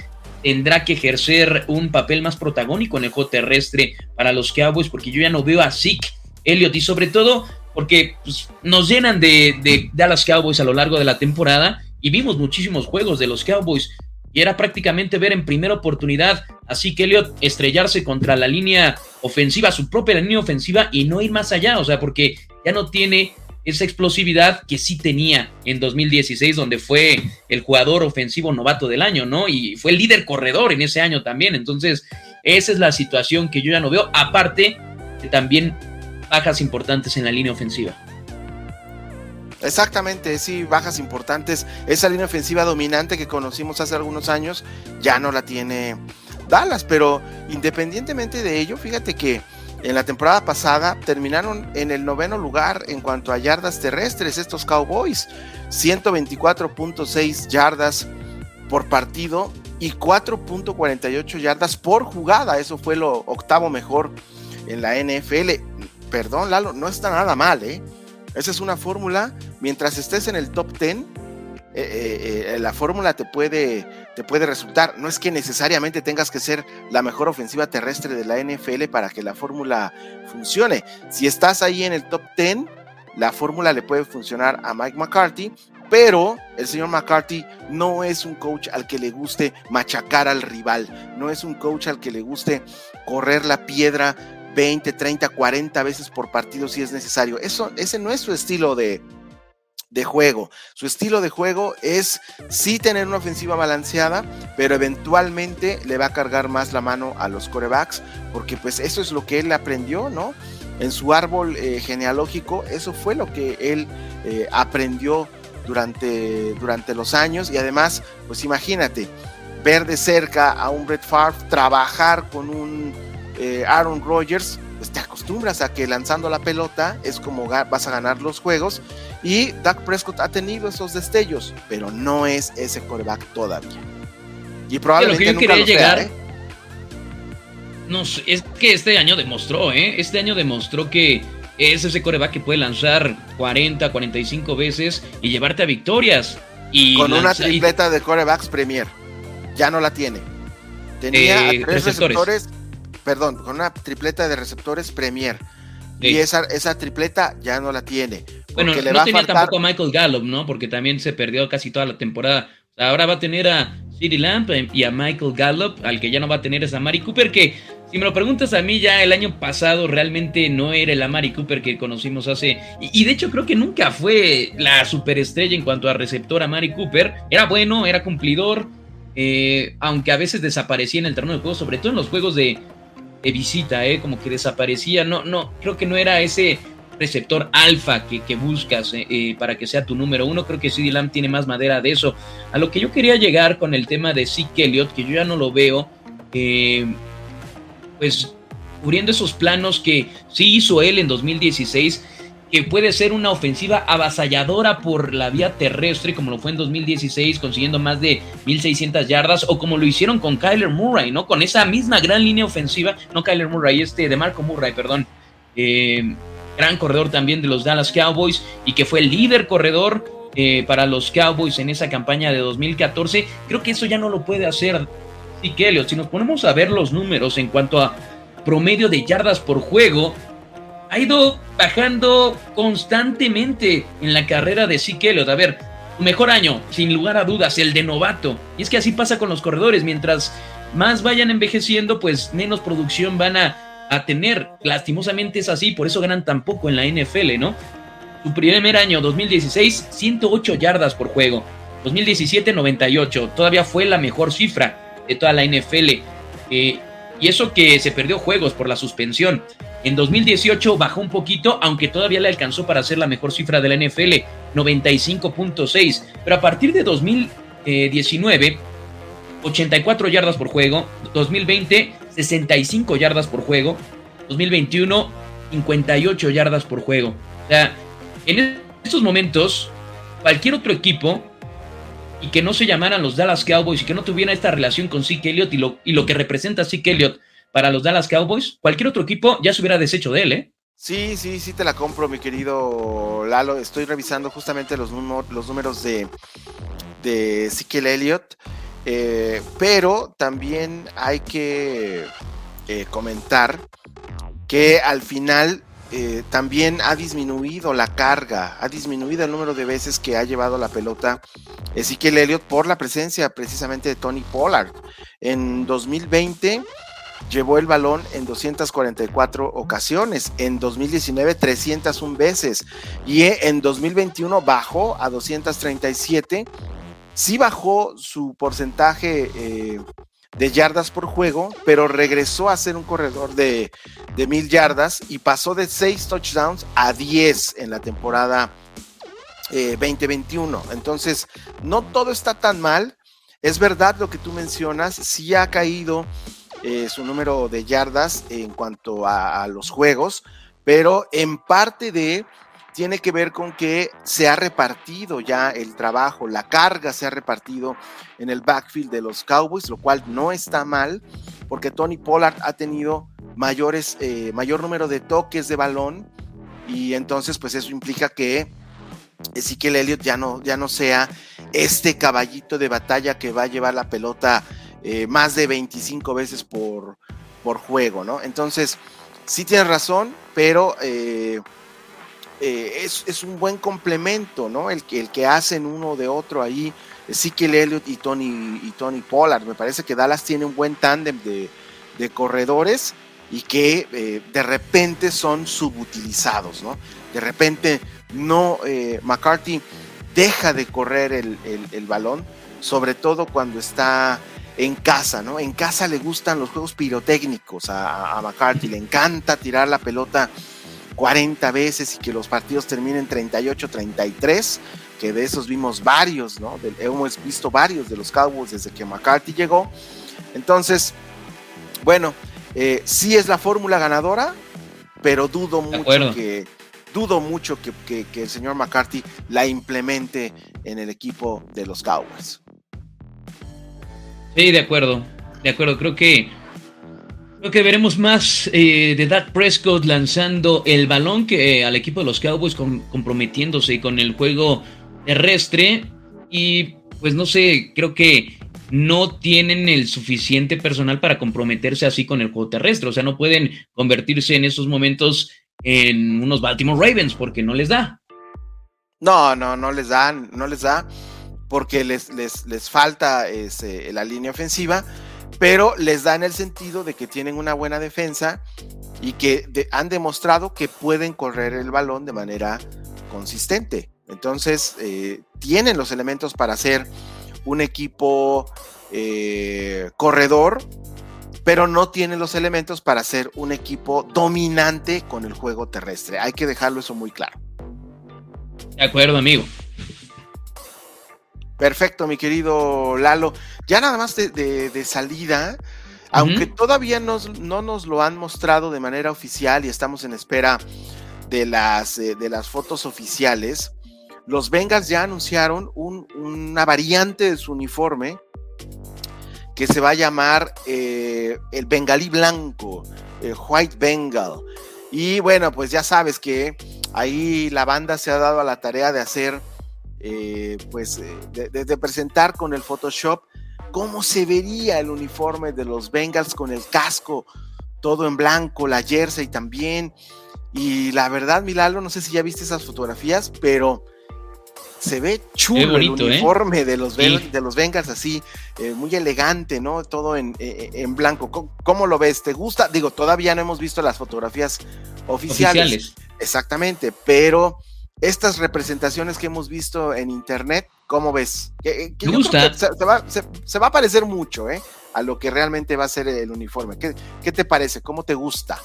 tendrá que ejercer un papel más protagónico en el juego terrestre para los Cowboys, porque yo ya no veo a Zeke Elliott y sobre todo porque pues, nos llenan de, de Dallas Cowboys a lo largo de la temporada y vimos muchísimos juegos de los Cowboys y era prácticamente ver en primera oportunidad así que Elliott estrellarse contra la línea ofensiva, su propia línea ofensiva y no ir más allá, o sea, porque ya no tiene esa explosividad que sí tenía en 2016, donde fue el jugador ofensivo novato del año, ¿no? Y fue el líder corredor en ese año también. Entonces, esa es la situación que yo ya no veo, aparte de también bajas importantes en la línea ofensiva. Exactamente, sí, bajas importantes. Esa línea ofensiva dominante que conocimos hace algunos años ya no la tiene Dallas, pero independientemente de ello, fíjate que en la temporada pasada terminaron en el noveno lugar en cuanto a yardas terrestres estos Cowboys, 124.6 yardas por partido y 4.48 yardas por jugada, eso fue lo octavo mejor en la NFL. Perdón, Lalo, no está nada mal, ¿eh? Esa es una fórmula. Mientras estés en el top 10, eh, eh, eh, la fórmula te puede, te puede resultar. No es que necesariamente tengas que ser la mejor ofensiva terrestre de la NFL para que la fórmula funcione. Si estás ahí en el top 10, la fórmula le puede funcionar a Mike McCarthy, pero el señor McCarthy no es un coach al que le guste machacar al rival, no es un coach al que le guste correr la piedra 20, 30, 40 veces por partido si es necesario. Eso, ese no es su estilo de, de juego. Su estilo de juego es sí tener una ofensiva balanceada, pero eventualmente le va a cargar más la mano a los corebacks, porque pues eso es lo que él aprendió, ¿no? En su árbol eh, genealógico, eso fue lo que él eh, aprendió durante, durante los años y además, pues imagínate, ver de cerca a un Brett Favre, trabajar con un eh, Aaron Rodgers, pues te acostumbras a que lanzando la pelota es como vas a ganar los juegos. Y Dak Prescott ha tenido esos destellos, pero no es ese coreback todavía. Y probablemente nunca lo llegar, ¿eh? No, es que este año demostró, ¿eh? Este año demostró que es ese coreback que puede lanzar 40, 45 veces y llevarte a victorias. Y Con una tripleta de corebacks Premier. Ya no la tiene. Tenía eh, tres receptores perdón, con una tripleta de receptores Premier. Y esa, esa tripleta ya no la tiene. Bueno, le no tenía tampoco a Michael Gallup, ¿no? Porque también se perdió casi toda la temporada. Ahora va a tener a City Lamp y a Michael Gallup, al que ya no va a tener es a Mari Cooper, que si me lo preguntas a mí, ya el año pasado realmente no era el Amari Cooper que conocimos hace. Y, de hecho, creo que nunca fue la superestrella en cuanto a receptor a Mari Cooper. Era bueno, era cumplidor, eh, aunque a veces desaparecía en el terreno de juego, sobre todo en los juegos de, de visita, ¿eh? como que desaparecía. No, no, creo que no era ese receptor alfa que, buscas eh, eh, para que sea tu número uno. Creo que CD Lamb tiene más madera de eso. A lo que yo quería llegar con el tema de Zeke Elliott, que yo ya no lo veo, pues cubriendo esos planos que sí hizo él en 2016 que puede ser una ofensiva avasalladora por la vía terrestre, como lo fue en 2016, consiguiendo más de 1600 yardas, o como lo hicieron con Kyler Murray, ¿no? Con esa misma gran línea ofensiva, no Kyler Murray, este de Marco Murray, perdón. Eh, gran corredor también de los Dallas Cowboys y que fue el líder corredor eh, para los Cowboys en esa campaña de 2014. Creo que eso ya no lo puede hacer Elliott. Si nos ponemos a ver los números en cuanto a promedio de yardas por juego, ha ido bajando constantemente en la carrera de Zeke A ver, mejor año, sin lugar a dudas, el de novato. Y es que así pasa con los corredores. Mientras más vayan envejeciendo, pues menos producción van a, tener. Lastimosamente es así, por eso ganan tan poco en la NFL, ¿no? Su primer año, 2016, 108 yardas por juego. 2017, 98. Todavía fue la mejor cifra de toda la NFL. Eh, y eso que se perdió juegos por la suspensión. En 2018 bajó un poquito, aunque todavía le alcanzó para ser la mejor cifra de la NFL, 95.6. Pero a partir de 2019, 84 yardas por juego. 2020, 65 yardas por juego. 2021, 58 yardas por juego. O sea, en estos momentos, cualquier otro equipo y que no se llamaran los Dallas Cowboys y que no tuviera esta relación con Zeke Elliott y lo, y lo que representa Zeke Elliott para los Dallas Cowboys, cualquier otro equipo ya se hubiera deshecho de él, ¿eh? Sí, sí, sí te la compro, mi querido Lalo. Estoy revisando justamente los, números de, de Ezekiel Elliott, eh, pero también hay que eh, comentar que al final eh, también ha disminuido la carga, ha disminuido el número de veces que ha llevado la pelota Ezekiel Elliott por la presencia precisamente de Tony Pollard. En 2020 llevó el balón en 244 ocasiones, en 2019 301 veces y en 2021 bajó a 237. Sí bajó su porcentaje eh, de yardas por juego, pero regresó a ser un corredor de, de mil yardas y pasó de 6 touchdowns a 10 en la temporada 2021. Eh, Entonces, no todo está tan mal. Es verdad lo que tú mencionas, sí ha caído eh, su número de yardas en cuanto a, los juegos, pero en parte de tiene que ver con que se ha repartido ya el trabajo, la carga se ha repartido en el backfield de los Cowboys, lo cual no está mal, porque Tony Pollard ha tenido mayores, eh, mayor número de toques de balón y entonces pues eso implica que Ezequiel Elliott ya no, ya no sea este caballito de batalla que va a llevar la pelota eh, más de 25 veces por, por juego, ¿no? Entonces, sí tienes razón, pero eh, eh, es, un buen complemento, ¿no? El, el que hacen uno de otro ahí, Ezekiel Elliott y Tony, y Tony Pollard. Me parece que Dallas tiene un buen tándem de, corredores y que de repente son subutilizados, ¿no? De repente no, McCarthy deja de correr el, el, balón, sobre todo cuando está en casa, ¿no? En casa le gustan los juegos pirotécnicos a, McCarthy, le encanta tirar la pelota 40 veces y que los partidos terminen 38-33, que de esos vimos varios, ¿no? hemos visto varios de los Cowboys desde que McCarthy llegó. Entonces, bueno, eh, sí es la fórmula ganadora, pero dudo mucho que dudo mucho que, que el señor McCarthy la implemente en el equipo de los Cowboys. Sí, de acuerdo. De acuerdo, creo que creo que veremos más eh, de Dak Prescott lanzando el balón que al equipo de los Cowboys comprometiéndose con el juego terrestre y pues no sé, creo que no tienen el suficiente personal para comprometerse así con el juego terrestre, o sea, no pueden convertirse en esos momentos en unos Baltimore Ravens porque no les da. No, no, no les da, no les da porque les, les, falta la línea ofensiva, pero les da en el sentido de que tienen una buena defensa y que han demostrado que pueden correr el balón de manera consistente. Entonces, eh, tienen los elementos para ser un equipo eh, corredor, pero no tienen los elementos para ser un equipo dominante con el juego terrestre. Hay que dejarlo eso muy claro. De acuerdo, amigo. Perfecto, mi querido Lalo. Ya nada más de, salida, aunque todavía no nos lo han mostrado de manera oficial y estamos en espera de las, eh, de las fotos oficiales, los Bengals ya anunciaron una variante de su uniforme que se va a llamar eh, el Bengalí Blanco, el White Bengal. Y bueno, pues ya sabes que ahí la banda se ha dado a la tarea de hacer eh, pues eh, de, presentar con el Photoshop cómo se vería el uniforme de los Bengals con el casco todo en blanco, la jersey también. Y la verdad, Milalo, no sé si ya viste esas fotografías, pero se ve chulo el ¿eh? uniforme de, los de los Bengals así, muy elegante, ¿no? Todo en, en blanco. ¿Cómo, lo ves? ¿Te gusta? Digo, todavía no hemos visto las fotografías oficiales. Exactamente, pero estas representaciones que hemos visto en internet, ¿cómo ves? Me gusta. Se, va, a parecer mucho, ¿eh? A lo que realmente va a ser el uniforme. ¿Qué, te parece? ¿Cómo te gusta?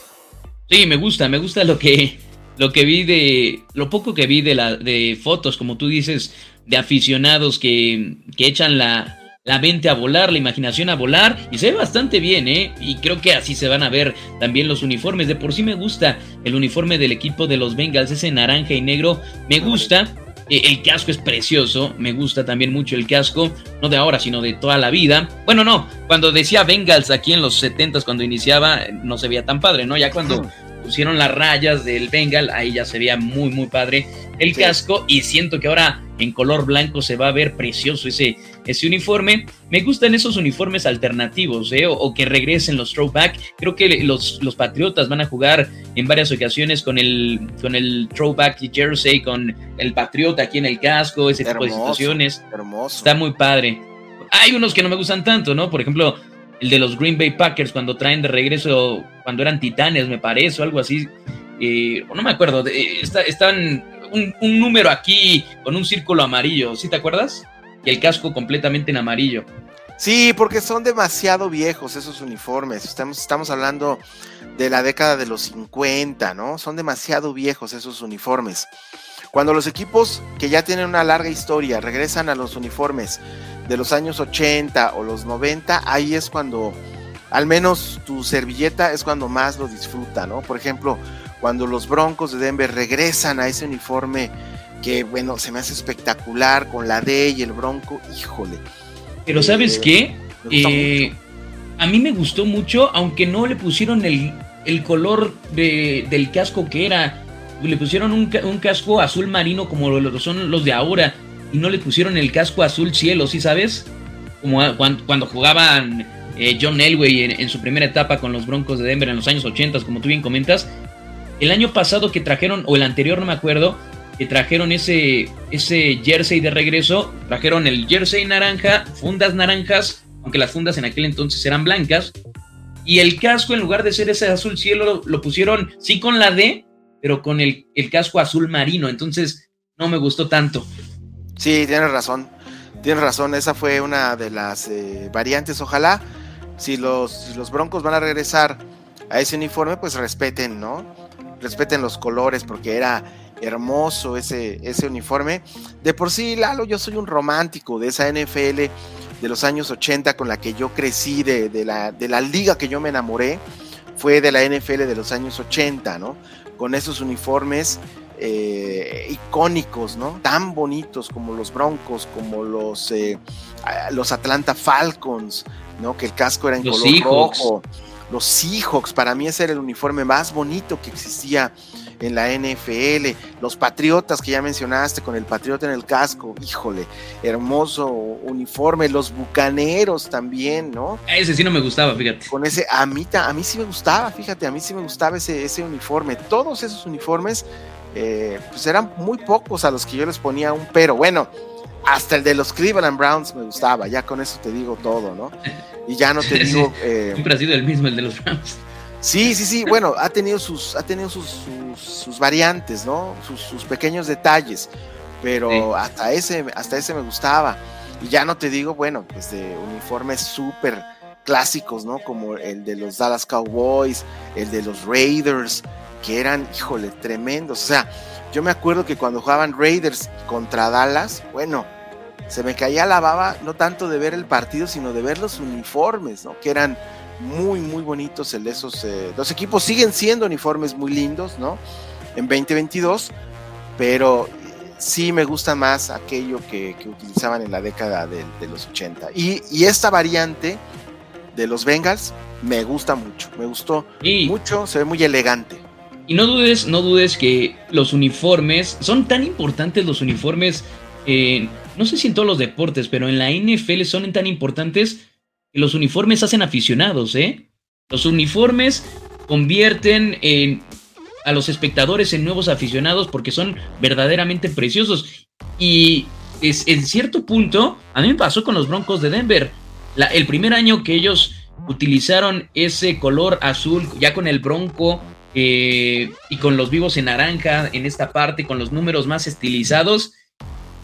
Sí, me gusta, me gusta lo que, lo que vi de, lo poco que vi de, la, de fotos, como tú dices, de aficionados que, que echan la, la mente a volar, la imaginación a volar y se ve bastante bien, ¿eh? Y creo que así se van a ver también los uniformes. De por sí me gusta el uniforme del equipo de los Bengals, ese naranja y negro, me gusta. Eh, el casco es precioso, me gusta también mucho el casco, no de ahora, sino de toda la vida. Bueno, no, cuando decía Bengals aquí en los 70 cuando iniciaba, no se veía tan padre, ¿no? Ya cuando pusieron las rayas del Bengal, ahí ya se veía muy, muy padre el casco y siento que ahora en color blanco se va a ver precioso ese, ese uniforme. Me gustan esos uniformes alternativos ¿eh? o, que regresen los throwback. Creo que los, los Patriotas van a jugar en varias ocasiones con el, con el throwback jersey, con el Patriota aquí en el casco, ese tipo de situaciones. Hermoso. Está muy padre. Hay unos que no me gustan tanto, ¿no? Por ejemplo, el de los Green Bay Packers cuando traen de regreso, cuando eran titanes, me parece, o algo así. Eh, no me acuerdo, están un, número aquí con un círculo amarillo, ¿sí te acuerdas? Y el casco completamente en amarillo. Sí, porque son demasiado viejos esos uniformes. Estamos, estamos hablando de la década de los 50, ¿no? Son demasiado viejos esos uniformes. Cuando los equipos que ya tienen una larga historia regresan a los uniformes de los años 80 o los 90, ahí es cuando, al menos tu servilleta es cuando más lo disfruta, ¿no? Por ejemplo, cuando los Broncos de Denver regresan a ese uniforme que, bueno, se me hace espectacular con la D y el Bronco, híjole. Pero ¿sabes qué? Eh, a mí me gustó mucho, aunque no le pusieron el, color del casco que era. Le pusieron un, casco azul marino como lo, son los de ahora. Y no le pusieron el casco azul cielo, ¿sí sabes? Como cuando, jugaban eh, John Elway en, en, su primera etapa con los Broncos de Denver en los años 80, como tú bien comentas. El año pasado que trajeron, o el anterior no me acuerdo, que trajeron ese, ese jersey de regreso, trajeron el jersey naranja, fundas naranjas, aunque las fundas en aquel entonces eran blancas, y el casco en lugar de ser ese azul cielo lo, pusieron sí con la D, pero con el, casco azul marino, entonces no me gustó tanto. Sí, tienes razón, tienes razón, esa fue una de las eh, variantes, ojalá si los, si los Broncos van a regresar a ese uniforme, pues respeten, ¿no? respeten los colores porque era hermoso ese, ese uniforme. De por sí, Lalo, yo soy un romántico de esa NFL de los años 80 con la que yo crecí, de, la, de la liga que yo me enamoré, fue de la NFL de los años 80, ¿no? Con esos uniformes eh, icónicos, ¿no? Tan bonitos como los Broncos, como los, eh, los Atlanta Falcons, ¿no? Que el casco era en color rojo los Seahawks, para mí ese era el uniforme más bonito que existía en la NFL, los Patriotas que ya mencionaste con el Patriota en el casco, híjole, hermoso uniforme, los Bucaneros también, ¿no? Ese sí no me gustaba, fíjate. Con ese, a mí, a mí sí me gustaba, fíjate, a mí sí me gustaba ese, ese uniforme, todos esos uniformes, eh, pues eran muy pocos a los que yo les ponía un pero, bueno, hasta el de los Cleveland Browns me gustaba, ya con eso te digo todo, ¿no? Y ya no te digo... Eh, Siempre ha sido el mismo el de los Browns. Sí, sí, sí, bueno, ha tenido sus, ha tenido sus, sus, variantes, ¿no? Sus, pequeños detalles, pero hasta, ese, hasta ese me gustaba. Y ya no te digo, bueno, pues de uniformes súper clásicos, ¿no? Como el de los Dallas Cowboys, el de los Raiders, que eran, híjole, tremendos. O sea, yo me acuerdo que cuando jugaban Raiders contra Dallas, bueno, se me caía la baba no tanto de ver el partido, sino de ver los uniformes, ¿no? Que eran muy, muy bonitos el de esos. Eh, los equipos siguen siendo uniformes muy lindos, ¿no? En 2022, pero sí me gusta más aquello que, utilizaban en la década de, los 80. Y, esta variante de los Bengals me gusta mucho, me gustó mucho, se ve muy elegante. Y no dudes, no dudes que los uniformes, son tan importantes los uniformes, no sé si en todos los deportes, pero en la NFL son tan importantes los uniformes hacen aficionados, ¿eh? Los uniformes convierten en, a los espectadores en nuevos aficionados porque son verdaderamente preciosos. Y es, en cierto punto, a mí me pasó con los Broncos de Denver. el primer año que ellos utilizaron ese color azul, ya con el Bronco eh, y con los vivos en naranja en esta parte, con los números más estilizados.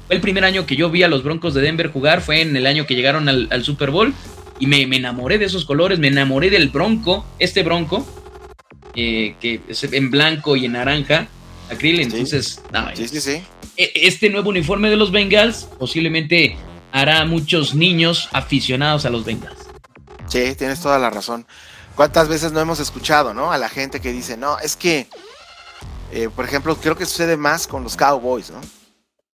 Fue el primer año que yo vi a los Broncos de Denver jugar, fue en el año que llegaron al, Super Bowl y me, enamoré de esos colores, me enamoré del Bronco, este Bronco, eh, que es en blanco y en naranja, acril, entonces, e, este nuevo uniforme de los Bengals posiblemente hará muchos niños aficionados a los Bengals. Sí, tienes toda la razón. ¿Cuántas veces no hemos escuchado, no? A la gente que dice, no, es que, eh, por ejemplo, creo que sucede más con los Cowboys, ¿no?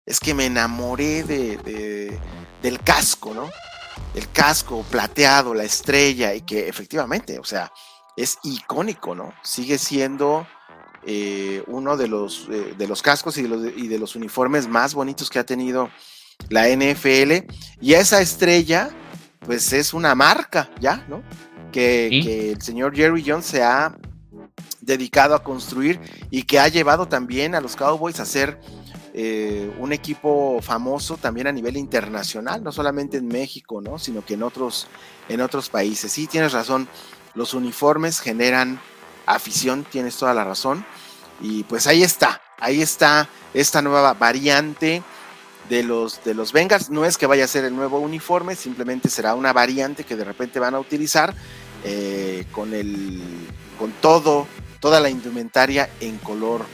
es que me enamoré de, del casco, ¿no? El casco plateado, la estrella, y que efectivamente, o sea, es icónico, ¿no? Sigue siendo eh, uno de los, eh, de los cascos y de los, y de los uniformes más bonitos que ha tenido la NFL. Y esa estrella, pues es una marca, ¿ya? ¿No? Que, que el señor Jerry Jones se ha dedicado a construir y que ha llevado también a los Cowboys a ser eh, un equipo famoso también a nivel internacional, no solamente en México, ¿no? sino que en otros, en otros países. Sí, tienes razón, los uniformes generan afición, tienes toda la razón. Y pues ahí está, ahí está esta nueva variante de los, de los Bengals. No es que vaya a ser el nuevo uniforme, simplemente será una variante que de repente van a utilizar eh, con, el, con todo toda la indumentaria en color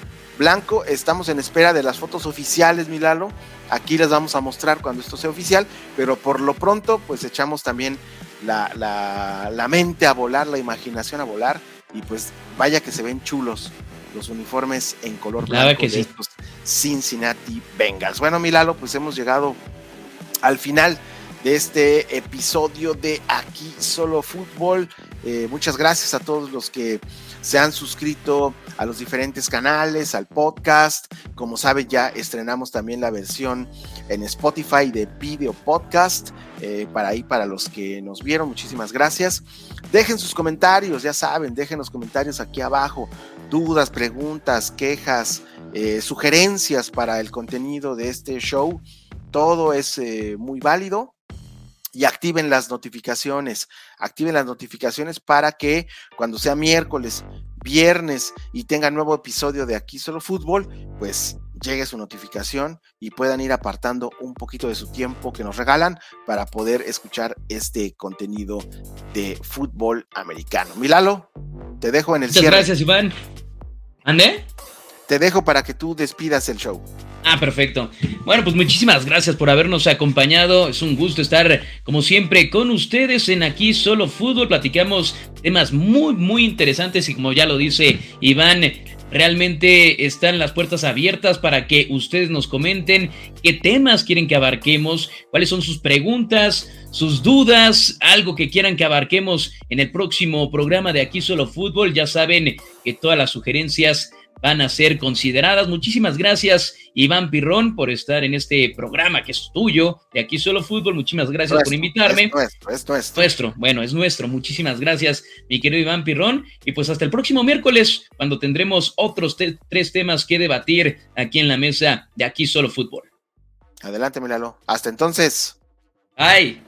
blanco. Estamos en espera de las fotos oficiales, Milalo. Aquí las vamos a mostrar cuando esto sea oficial, pero por lo pronto, pues echamos también la, mente a volar, la imaginación a volar, y pues vaya que se ven chulos los uniformes en color blanco que de estos Cincinnati Bengals. Bueno, Milalo, pues hemos llegado al final de este episodio de Aquí Solo Fútbol. Eh, muchas gracias a todos los que se han suscrito a los diferentes canales, al podcast. Como saben, ya estrenamos también la versión en Spotify de Video Podcast. Eh, para ahí, para los que nos vieron, muchísimas gracias. Dejen sus comentarios, ya saben, dejen los comentarios aquí abajo. Dudas, preguntas, quejas, eh, sugerencias para el contenido de este show. Todo es eh, muy válido y activen las notificaciones. Activen las notificaciones para que cuando sea miércoles, viernes y tenga nuevo episodio de Aquí Solo Fútbol, pues llegue su notificación y puedan ir apartando un poquito de su tiempo que nos regalan para poder escuchar este contenido de fútbol americano. Milalo, te dejo en el Muchas gracias, Iván. ¿Ande? Te dejo para que tú despidas el show. Ah, perfecto. Bueno, pues muchísimas gracias por habernos acompañado. Es un gusto estar, como siempre, con ustedes en Aquí Solo Fútbol. Platicamos temas muy, muy interesantes y como ya lo dice Iván, realmente están las puertas abiertas para que ustedes nos comenten qué temas quieren que abarquemos, cuáles son sus preguntas, sus dudas, algo que quieran que abarquemos en el próximo programa de Aquí Solo Fútbol. Ya saben que todas las sugerencias van a ser consideradas. Muchísimas gracias, Iván Pirrón, por estar en este programa que es tuyo, de aquí solo fútbol. Muchísimas gracias por invitarme. Es nuestro, es nuestro. Nuestro, bueno, es nuestro. Muchísimas gracias, mi querido Iván Pirrón. Y pues hasta el próximo miércoles, cuando tendremos otros tres temas que debatir aquí en la mesa de aquí solo fútbol. Adelante, Milalo. Hasta entonces. Bye.